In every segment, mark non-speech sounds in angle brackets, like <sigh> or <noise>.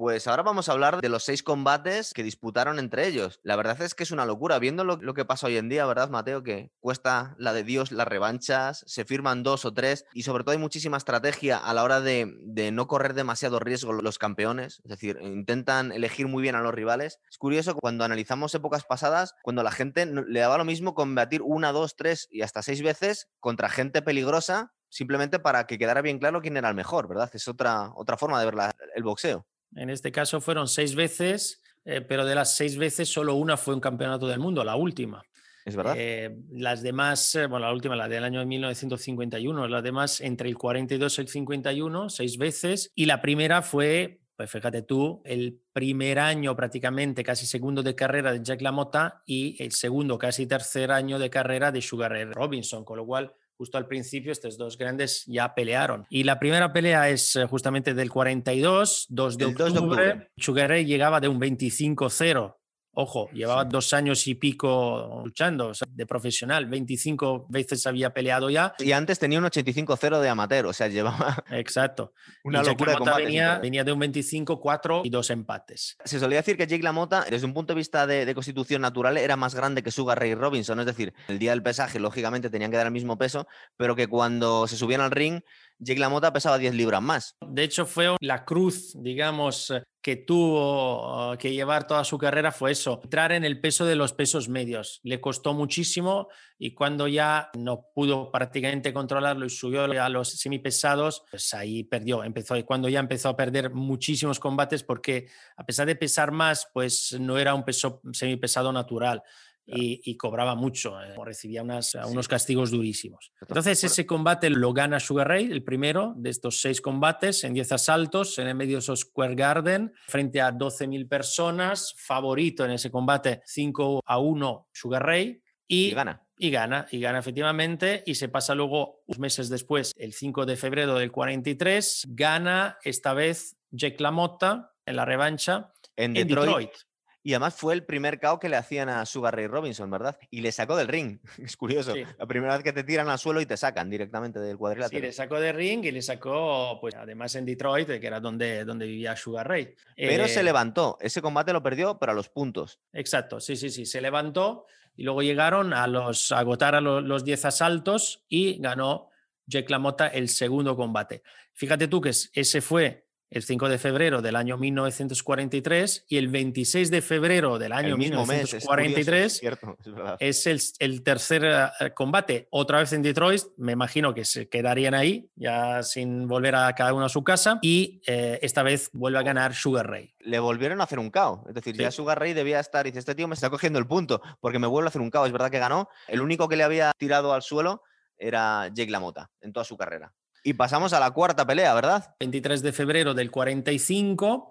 Pues ahora vamos a hablar de los seis combates que disputaron entre ellos. La verdad es que es una locura, viendo lo, lo, que pasa hoy en día, ¿verdad, Mateo? Que cuesta la de Dios las revanchas, se firman dos o tres y sobre todo hay muchísima estrategia a la hora de, de no correr demasiado riesgo los campeones, es decir, intentan elegir muy bien a los rivales. Es curioso cuando analizamos épocas pasadas, cuando la gente le daba lo mismo combatir una, dos, tres y hasta seis veces contra gente peligrosa simplemente para que quedara bien claro quién era el mejor, ¿verdad? Es otra, otra forma de ver el boxeo. En este caso fueron seis veces, eh, pero de las seis veces solo una fue un campeonato del mundo, la última. Es verdad. Eh, las demás, eh, bueno, la última, la del año 1951, las demás entre el 42 y el 51, seis veces, y la primera fue, pues fíjate tú, el primer año prácticamente, casi segundo de carrera de Jack LaMotta y el segundo, casi tercer año de carrera de Sugar Ray Robinson, con lo cual justo al principio estos dos grandes ya pelearon. Y la primera pelea es eh, justamente del 42, 2 de, octubre. 2 de octubre. Ray llegaba de un 25-0 Ojo, llevaba dos años y pico luchando de profesional, 25 veces había peleado ya. Y antes tenía un 85-0 de amateur, o sea, <laughs> llevaba. Exacto. Una locura de combate. Venía, venía, de un 25-4 y dos empates. Se solía decir que Jake LaMotta, desde un punto de vista de, de, constitución natural, era más grande que Sugar Ray Robinson. Es decir, el día del pesaje, lógicamente, tenían que dar el mismo peso, pero que cuando se subían al ring, Jake LaMotta pesaba 10 libras más. De hecho, fue la cruz, digamos, que tuvo que llevar toda su carrera fue eso, entrar en el peso de los pesos medios. Le costó muchísimo y cuando ya no pudo prácticamente controlarlo y subió a los semipesados, pues ahí perdió, empezó y cuando ya empezó a perder muchísimos combates porque a pesar de pesar más, pues no era un peso semipesado natural y, y, cobraba mucho, eh, recibía unas, unos castigos durísimos. Entonces ese combate lo gana Sugar Ray, el primero de estos seis combates, en 10 asaltos en el Madison Square Garden, frente a 12.000 personas, favorito en ese combate 5 a 1 Sugar Ray. Y, y, gana. Y gana, y gana efectivamente, y se pasa luego unos meses después, el 5 de febrero del 43, gana esta vez Jack LaMotta en la revancha en, en Detroit. Detroit. Y además fue el primer KO que le hacían a Sugar Ray Robinson, ¿verdad? Y le sacó del ring. <laughs> Es curioso. Sí. La primera vez que te tiran al suelo y te sacan directamente del Sí, cuadrilátero. le sacó del ring y le sacó, pues además en Detroit, que era donde, donde vivía Sugar Ray. Pero se Eh, levantó. Ese combate lo perdió, pero a los puntos. Exacto, sí, sí, sí. Se levantó y luego llegaron a, los, a agotar a lo- los 10 asaltos y ganó Jack LaMotta el segundo combate. Fíjate tú que es- ese fue el 5 de febrero del año 1943 y el 26 de febrero del año el mismo mes. Es curioso, 1943 es cierto, el, el tercer eh, combate, otra vez en Detroit, me imagino que se quedarían ahí, ya sin volver a cada uno a su casa, y eh, esta vez vuelve a ganar Sugar Ray. Le volvieron a hacer un KO. Es decir, Sí. ya Sugar Ray debía estar. Dice: Este tío me está cogiendo el punto porque me vuelve a hacer un KO. Es verdad que ganó. El único que le había tirado al suelo era Jake LaMotta en toda su carrera. Y pasamos a la cuarta pelea, ¿verdad? 23 de febrero del 45,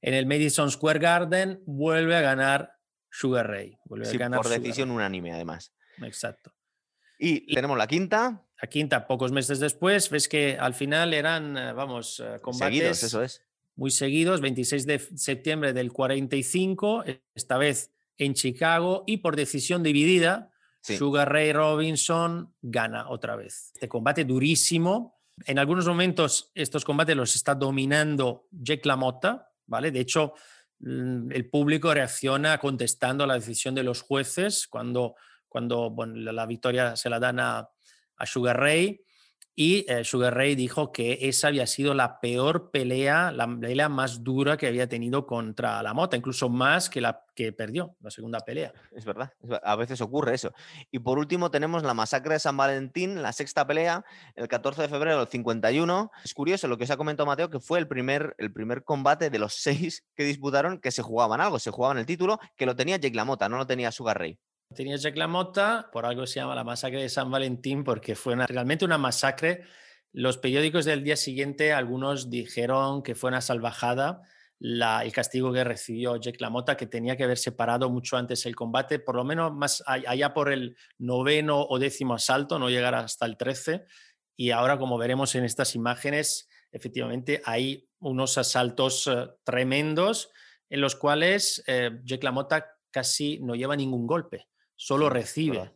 en el Madison Square Garden, vuelve a ganar Sugar Ray. Vuelve Sí, a ganar por Sugar decisión unánime, además. Ray. Exacto. Y tenemos la quinta. La quinta, pocos meses después, ves que al final eran, eh, vamos, eh, combates Seguidos, eso es. muy seguidos, 26 de septiembre del 45, esta vez en Chicago, y por decisión dividida, Sí. Sugar Ray Robinson gana otra vez. Este combate durísimo. En algunos momentos estos combates los está dominando Jack LaMotta, ¿vale? De hecho, mm, el público reacciona contestando a la decisión de los jueces cuando, cuando la victoria se la dan a, a Sugar Ray. Y eh, Sugar Ray dijo que esa había sido la peor pelea, la pelea más dura que había tenido contra la Mota, incluso más que la que perdió, la segunda pelea. Es verdad, a veces ocurre eso. Y por último tenemos la masacre de San Valentín, la sexta pelea, el 14 de febrero del 51. Es curioso lo que os ha comentado Mateo, que fue el primer, el primer combate de los <laughs> seis que disputaron que se jugaban algo, se jugaban el título, que lo tenía Jake LaMotta, no lo tenía Sugar Ray. Tenía Jack LaMotta, por algo se llama la masacre de San Valentín, porque fue una- realmente una masacre. Los periódicos del día siguiente, algunos dijeron que fue una salvajada el castigo que recibió Jack LaMotta, que tenía que haber separado mucho antes el combate, por lo menos más allá por el noveno o décimo asalto, no llegar hasta el 13. Y ahora, como veremos en estas imágenes, efectivamente hay unos asaltos eh, tremendos en los cuales eh, Jack LaMotta casi no lleva ningún golpe, solo recibe.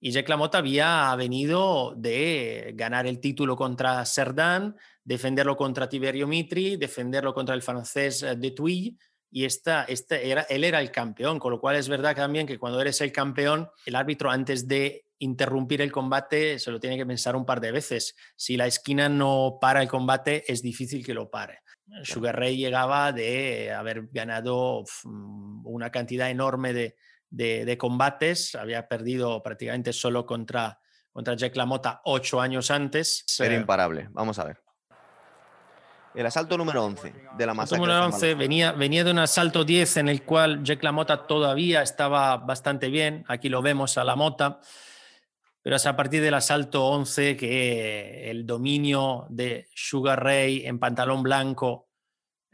Y Jack LaMotta había venido de ganar el título contra Cerdan, defenderlo contra Tiberio Mitri, defenderlo contra el francés eh, de Tuy. Y esta, este era, él era el campeón, con lo cual es verdad también que cuando eres el campeón, el árbitro antes de interrumpir el combate se lo tiene que pensar un par de veces. Si la esquina no para el combate, es difícil que lo pare. Sugar Ray llegaba de haber ganado una cantidad enorme de, de, combates. Había perdido prácticamente solo contra, contra Jack LaMotta ocho años antes. Era imparable. Vamos a ver. El asalto número 11 de la masacre. El número 11 venía, venía de un asalto 10 en el cual Jack LaMotta todavía estaba bastante bien. Aquí lo vemos a LaMotta. Pero es a partir del asalto 11 que el dominio de Sugar Ray en pantalón blanco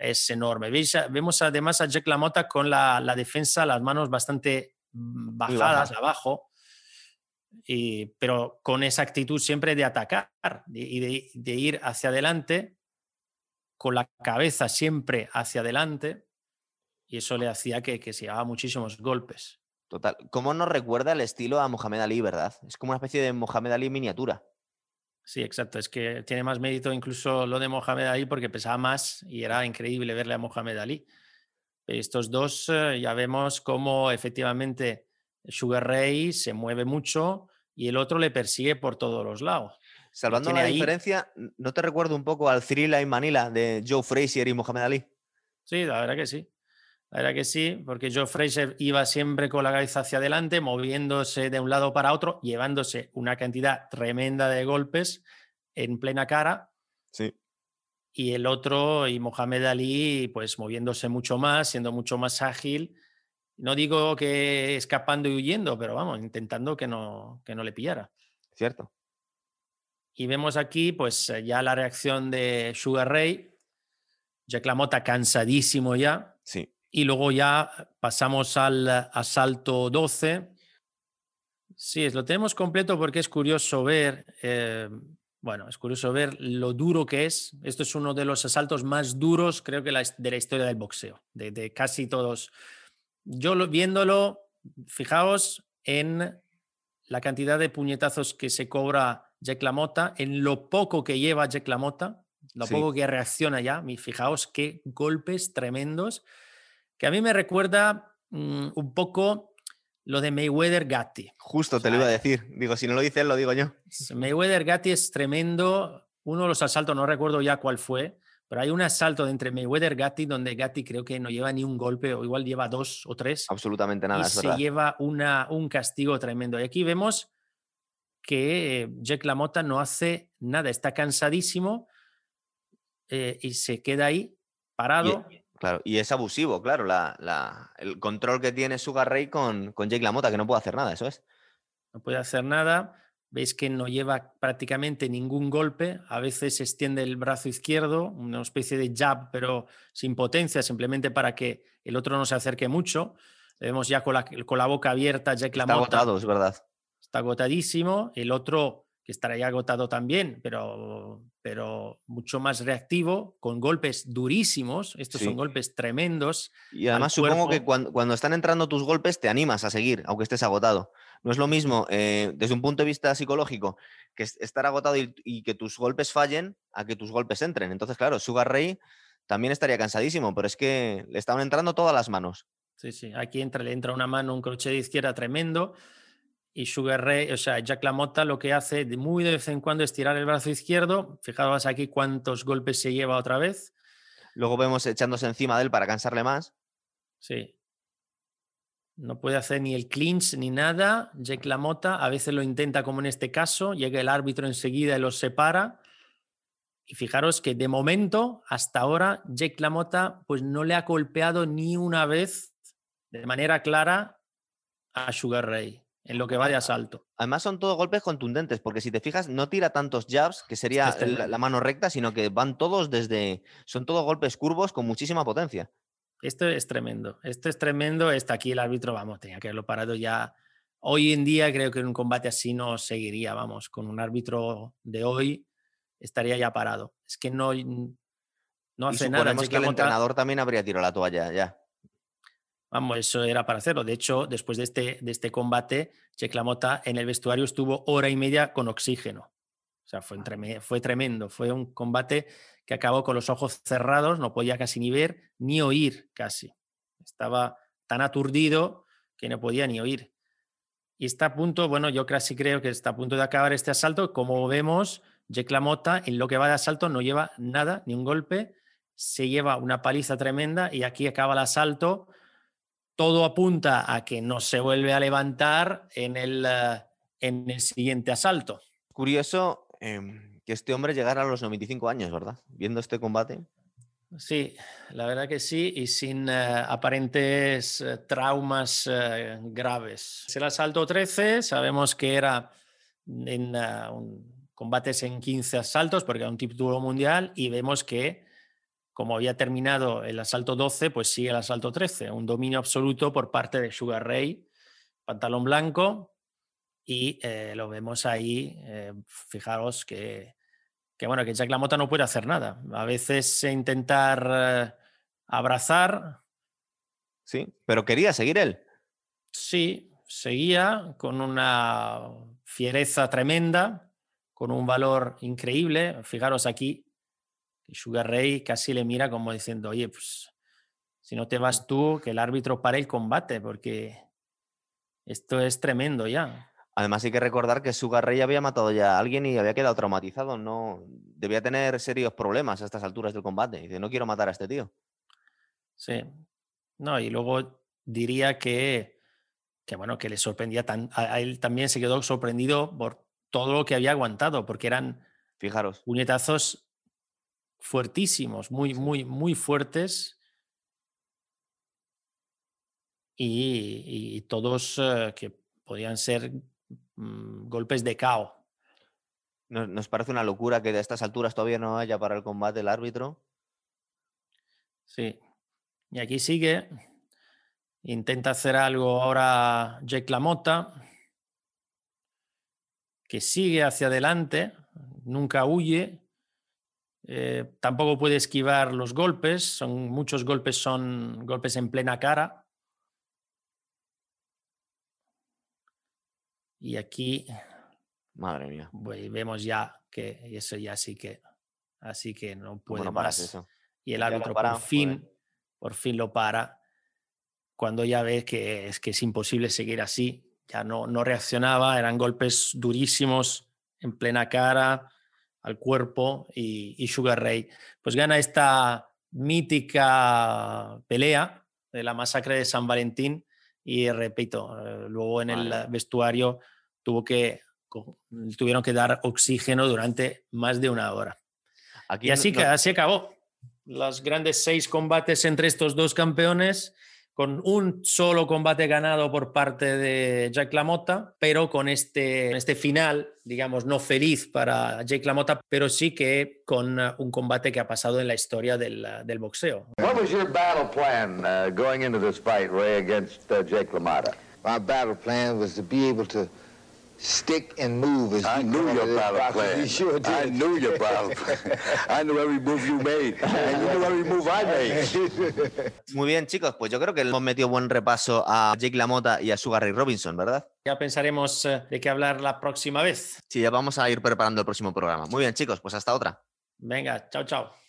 es enorme. Vemos además a Jack LaMotta con la, la defensa, las manos bastante mm, bajadas abajo, y, pero con esa actitud siempre de atacar y de, ir hacia adelante, con la cabeza siempre hacia adelante, y eso le hacía que, que se llevaba muchísimos golpes. Total. ¿Cómo nos recuerda el estilo a Mohamed Ali, verdad? Es como una especie de Mohamed Ali miniatura. Sí, exacto. Es que tiene más mérito incluso lo de Mohamed Ali porque pesaba más y era increíble verle a Mohamed Ali. Estos dos eh, ya vemos cómo efectivamente Sugar Ray se mueve mucho y el otro le persigue por todos los lados. Salvando la diferencia, ¿no te recuerdo un poco al Cyril y Manila de Joe Frazier y Mohamed Ali? Sí, la verdad que sí. La verdad que sí, porque Joe Fraser iba siempre con la cabeza hacia adelante, moviéndose de un lado para otro, llevándose una cantidad tremenda de golpes en plena cara. Sí. Y el otro, y Mohamed Ali, pues moviéndose mucho más, siendo mucho más ágil. No digo que escapando y huyendo, pero vamos, intentando que no, que no le pillara. Cierto. Y vemos aquí, pues ya la reacción de Sugar Ray. Jack LaMotta cansadísimo ya. Sí y luego ya pasamos al asalto 12. Sí, lo tenemos completo porque es curioso ver, eh, bueno, es curioso ver lo duro que es. Esto es uno de los asaltos más duros, creo que de la historia del boxeo, de, casi todos. Yo viéndolo, fijaos en la cantidad de puñetazos que se cobra Jack LaMotta, en lo poco que lleva Jack LaMotta, lo poco que reacciona ya. Fijaos qué golpes tremendos que a mí me recuerda mm, un poco lo de Mayweather Gatti. Justo te lo iba a decir. Digo, si no lo dice él, lo digo yo. Mayweather Gatti es tremendo. Uno de los asaltos, no recuerdo ya cuál fue, pero hay un asalto entre Mayweather Gatti donde Gatti creo que no lleva ni un golpe o igual lleva dos o tres. Absolutamente nada. Y se lleva una, un castigo tremendo. Y aquí vemos que Jack LaMotta no hace nada, está cansadísimo eh, y se queda ahí parado. Claro, y es abusivo, claro, la, el control que tiene Sugar Ray con, con Jake LaMotta, que no puede hacer nada, eso es. No puede hacer nada, veis que no lleva prácticamente ningún golpe, a veces extiende el brazo izquierdo, una especie de jab, pero sin potencia, simplemente para que el otro no se acerque mucho. Le vemos ya con la, con la boca abierta, Jake LaMotta. Está agotado, es verdad. Está agotadísimo, el otro que estará ya agotado también, pero, pero mucho más reactivo, con golpes durísimos. Estos son golpes tremendos. Y además supongo que cuando, cuando, están entrando tus golpes te animas a seguir, aunque estés agotado. No es lo mismo eh, desde un punto de vista psicológico que estar agotado y, que tus golpes fallen a que tus golpes entren. Entonces, claro, Sugar Ray también estaría cansadísimo, pero es que le estaban entrando todas las manos. Sí, sí, aquí entra, le entra una mano, un crochet de izquierda tremendo y Sugar Ray, o sea, Jack LaMotta lo que hace de muy de vez en cuando es tirar el brazo izquierdo. Fijaos aquí cuántos golpes se lleva otra vez. Luego vemos echándose encima de él para cansarle más. Sí. No puede hacer ni el clinch ni nada. Jack LaMotta a veces lo intenta como en este caso. Llega el árbitro enseguida y los separa. Y fijaros que de momento, hasta ahora, Jack LaMotta pues no le ha golpeado ni una vez de manera clara a Sugar Ray en lo que va de asalto. Además son todos golpes contundentes, porque si te fijas, no tira tantos jabs, que sería la, mano recta, sino que van todos desde... Son todos golpes curvos con muchísima potencia. Esto es tremendo, esto es tremendo. Está aquí el árbitro, vamos, tenía que haberlo parado ya. Hoy en día creo que en un combate así no seguiría, vamos, con un árbitro de hoy estaría ya parado. Es que no, no hace nada. que el entrenador también habría tirado la toalla ya. Vamos, eso era para hacerlo. De hecho, después de este, de este combate, Checlamota en el vestuario estuvo hora y media con oxígeno. O sea, fue, fue tremendo. Fue un combate que acabó con los ojos cerrados, no podía casi ni ver ni oír casi. Estaba tan aturdido que no podía ni oír. Y está a punto, bueno, yo casi creo que está a punto de acabar este asalto. Como vemos, Jack en lo que va de asalto no lleva nada, ni un golpe, se lleva una paliza tremenda y aquí acaba el asalto todo apunta a que no se vuelve a levantar en el, eh, en el siguiente asalto. Curioso em, que este hombre llegara a los 95 años, ¿verdad? Viendo este combate. Sí, la verdad que sí, y sin eh, aparentes eh, traumas graves. El asalto 13, sabemos que era en combates en 15 asaltos, porque era un título mundial, y vemos que como había terminado el asalto 12, pues sigue el asalto 13, un dominio absoluto por parte de Sugar Ray, pantalón blanco, y eh, lo vemos ahí, eh, fijaros que, que, bueno, que Jack LaMotta no puede hacer nada. A veces intentar eh, abrazar. Sí, pero quería seguir él. Sí, seguía con una fiereza tremenda, con un valor increíble. Fijaros aquí, y Sugar Ray casi le mira como diciendo, oye, pues si no te vas tú, que el árbitro pare el combate, porque esto es tremendo ya. Además hay que recordar que Sugar Ray había matado ya a alguien y había quedado traumatizado, no debía tener serios problemas a estas alturas del combate. Dice, no quiero matar a este tío. Sí. No, y luego diría que, que bueno, que le sorprendía tan, a, él también se quedó sorprendido por todo lo que había aguantado, porque eran Fijaros. puñetazos fuertísimos, muy, muy, muy fuertes. Y, todos eh, que podían ser mm, golpes de caos. Nos, parece una locura que de estas alturas todavía no haya para el combate el árbitro. Sí. Y aquí sigue. Intenta hacer algo ahora Jake Lamotta, que sigue hacia adelante, nunca huye, eh, tampoco puede esquivar los golpes, son, muchos golpes son golpes en plena cara. Y aquí, madre mía, vemos ya que eso ya sí que, así que no puede más. Y el árbitro por fin, por fin lo para cuando ya ve que es que es imposible seguir así. Ya no, no reaccionaba, eran golpes durísimos en plena cara al cuerpo y, Sugar Ray pues gana esta mítica pelea de la masacre de San Valentín y repito, eh, luego en el vestuario tuvo que, tuvieron que dar oxígeno durante más de una hora. y así, que, así acabó. Los grandes seis combates entre estos dos campeones con un solo combate ganado por parte de Jack LaMotta, pero con este, este final, digamos, no feliz para Jake LaMotta, pero sí que con uh, un combate que ha pasado en la historia del, uh, del boxeo. What was your battle plan uh, going into this fight, Ray, against uh, Jake LaMotta? My battle plan was to be able to stick and move. As I knew your battle plan. Sure did. I knew your battle plan. I knew every move you made. And you knew every move I made. <laughs> Muy bien, chicos. Pues yo creo que hemos metido buen repaso a Jake LaMotta y a Sugar Ray Robinson, ¿verdad? Ya pensaremos eh, de qué hablar la próxima vez. Sí, ya vamos a ir preparando el próximo programa. Muy bien, chicos. Pues hasta otra. Venga, chao, chao.